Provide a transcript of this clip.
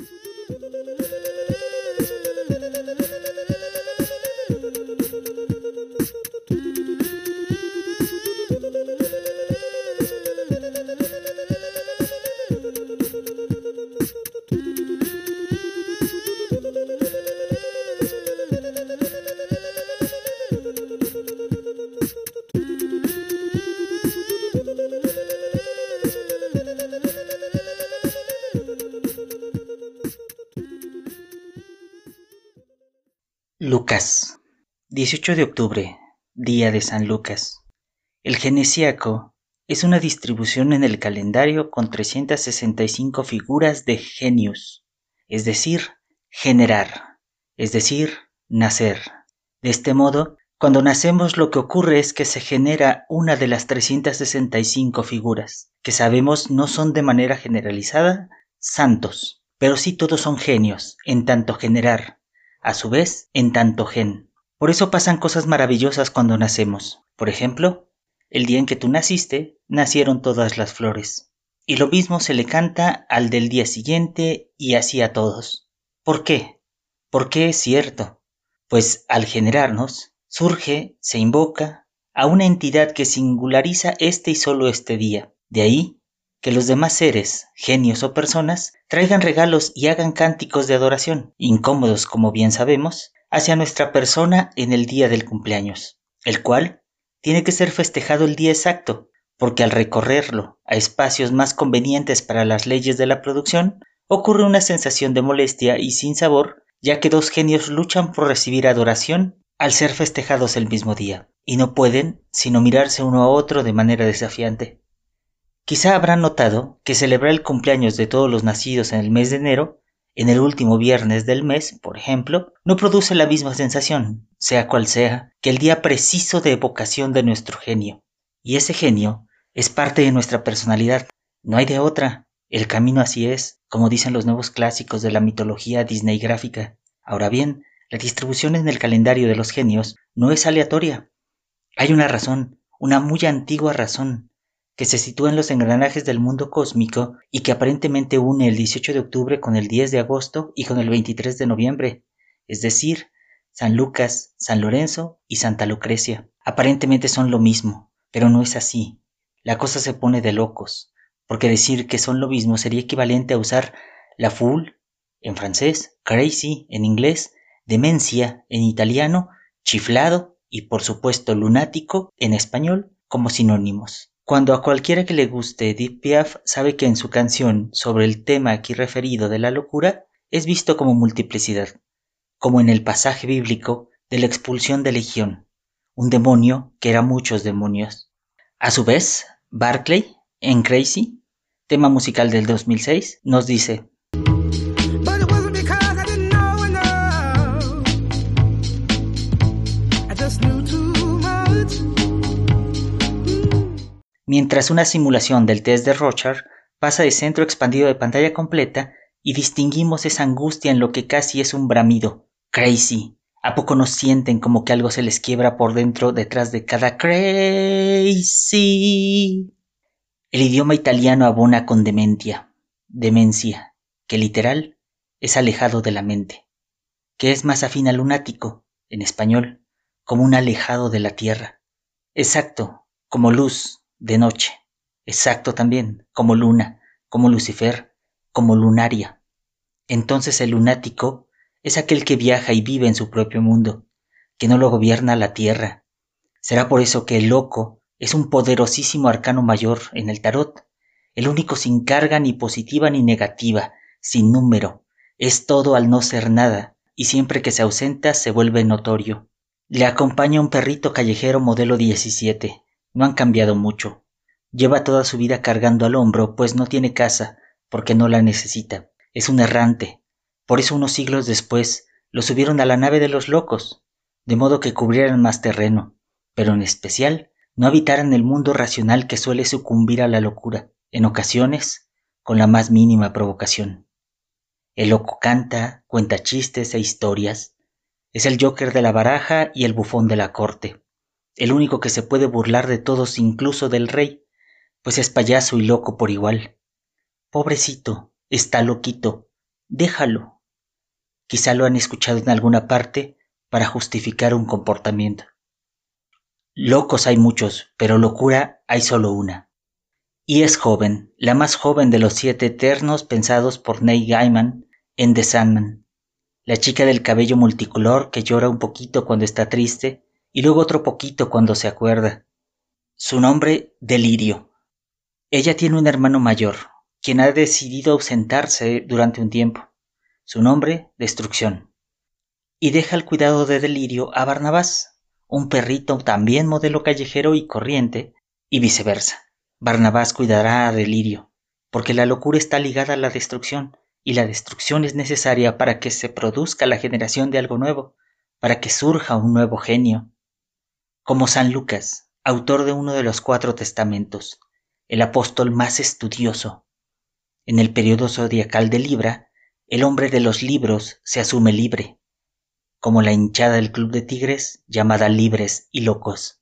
Thank you. Lucas, 18 de octubre, día de San Lucas. El genesiaco es una distribución en el calendario con 365 figuras de genius, es decir, generar, es decir, nacer. De este modo, cuando nacemos lo que ocurre es que se genera una de las 365 figuras, que sabemos no son de manera generalizada santos, pero sí todos son genios, en tanto generar, a su vez, en tanto gen. Por eso pasan cosas maravillosas cuando nacemos. Por ejemplo, el día en que tú naciste, nacieron todas las flores. Y lo mismo se le canta al del día siguiente y así a todos. ¿Por qué? ¿Por qué es cierto? Pues al generarnos, surge, se invoca a una entidad que singulariza este y solo este día. De ahí que los demás seres, genios o personas, traigan regalos y hagan cánticos de adoración, incómodos como bien sabemos, hacia nuestra persona en el día del cumpleaños, el cual tiene que ser festejado el día exacto, porque al recorrerlo a espacios más convenientes para las leyes de la producción, ocurre una sensación de molestia y sin sabor, ya que dos genios luchan por recibir adoración al ser festejados el mismo día, y no pueden sino mirarse uno a otro de manera desafiante. Quizá habrán notado que celebrar el cumpleaños de todos los nacidos en el mes de enero, en el último viernes del mes, por ejemplo, no produce la misma sensación, sea cual sea, que el día preciso de evocación de nuestro genio. Y ese genio es parte de nuestra personalidad, no hay de otra. El camino así es, como dicen los nuevos clásicos de la mitología Disney gráfica. Ahora bien, la distribución en el calendario de los genios no es aleatoria. Hay una razón, una muy antigua razón, que se sitúa en los engranajes del mundo cósmico y que aparentemente une el 18 de octubre con el 10 de agosto y con el 23 de noviembre, es decir, San Lucas, San Lorenzo y Santa Lucrecia. Aparentemente son lo mismo, pero no es así. La cosa se pone de locos, porque decir que son lo mismo sería equivalente a usar la fool en francés, crazy en inglés, demencia en italiano, chiflado y por supuesto lunático en español como sinónimos. Cuando a cualquiera que le guste Edith Piaf sabe que en su canción sobre el tema aquí referido de la locura es visto como multiplicidad, como en el pasaje bíblico de la expulsión de Legión, un demonio que era muchos demonios. A su vez, Barclay, en Crazy, tema musical del 2006, nos dice, mientras una simulación del test de Rochard pasa de centro expandido de pantalla completa y distinguimos esa angustia en lo que casi es un bramido. Crazy. ¿A poco no sienten como que algo se les quiebra por dentro detrás de cada crazy? El idioma italiano abona con dementia, demencia, que literal es alejado de la mente, que es más afín al lunático, en español, como un alejado de la tierra. Exacto, como luz, de noche, exacto también, como luna, como Lucifer, como lunaria. Entonces el lunático es aquel que viaja y vive en su propio mundo, que no lo gobierna la tierra. Será por eso que el loco es un poderosísimo arcano mayor en el tarot, el único sin carga ni positiva ni negativa, sin número, es todo al no ser nada, y siempre que se ausenta se vuelve notorio. Le acompaña un perrito callejero modelo 17, no han cambiado mucho. Lleva toda su vida cargando al hombro, pues no tiene casa, porque no la necesita. Es un errante. Por eso unos siglos después lo subieron a la nave de los locos, de modo que cubrieran más terreno, pero en especial no habitaran el mundo racional que suele sucumbir a la locura, en ocasiones con la más mínima provocación. El loco canta, cuenta chistes e historias. Es el joker de la baraja y el bufón de la corte el único que se puede burlar de todos incluso del rey, pues es payaso y loco por igual. Pobrecito, está loquito, déjalo. Quizá lo han escuchado en alguna parte para justificar un comportamiento. Locos hay muchos, pero locura hay solo una. Y es joven, la más joven de los siete eternos pensados por Neil Gaiman en The Sandman. La chica del cabello multicolor que llora un poquito cuando está triste y luego otro poquito cuando se acuerda. Su nombre, Delirio. Ella tiene un hermano mayor, quien ha decidido ausentarse durante un tiempo. Su nombre, Destrucción. Y deja el cuidado de Delirio a Barnabás, un perrito también modelo callejero y corriente, y viceversa. Barnabás cuidará a Delirio, porque la locura está ligada a la destrucción, y la destrucción es necesaria para que se produzca la generación de algo nuevo, para que surja un nuevo genio. Como San Lucas, autor de uno de los cuatro testamentos, el apóstol más estudioso. En el periodo zodiacal de Libra, el hombre de los libros se asume libre, como la hinchada del Club de Tigres llamada Libres y Locos.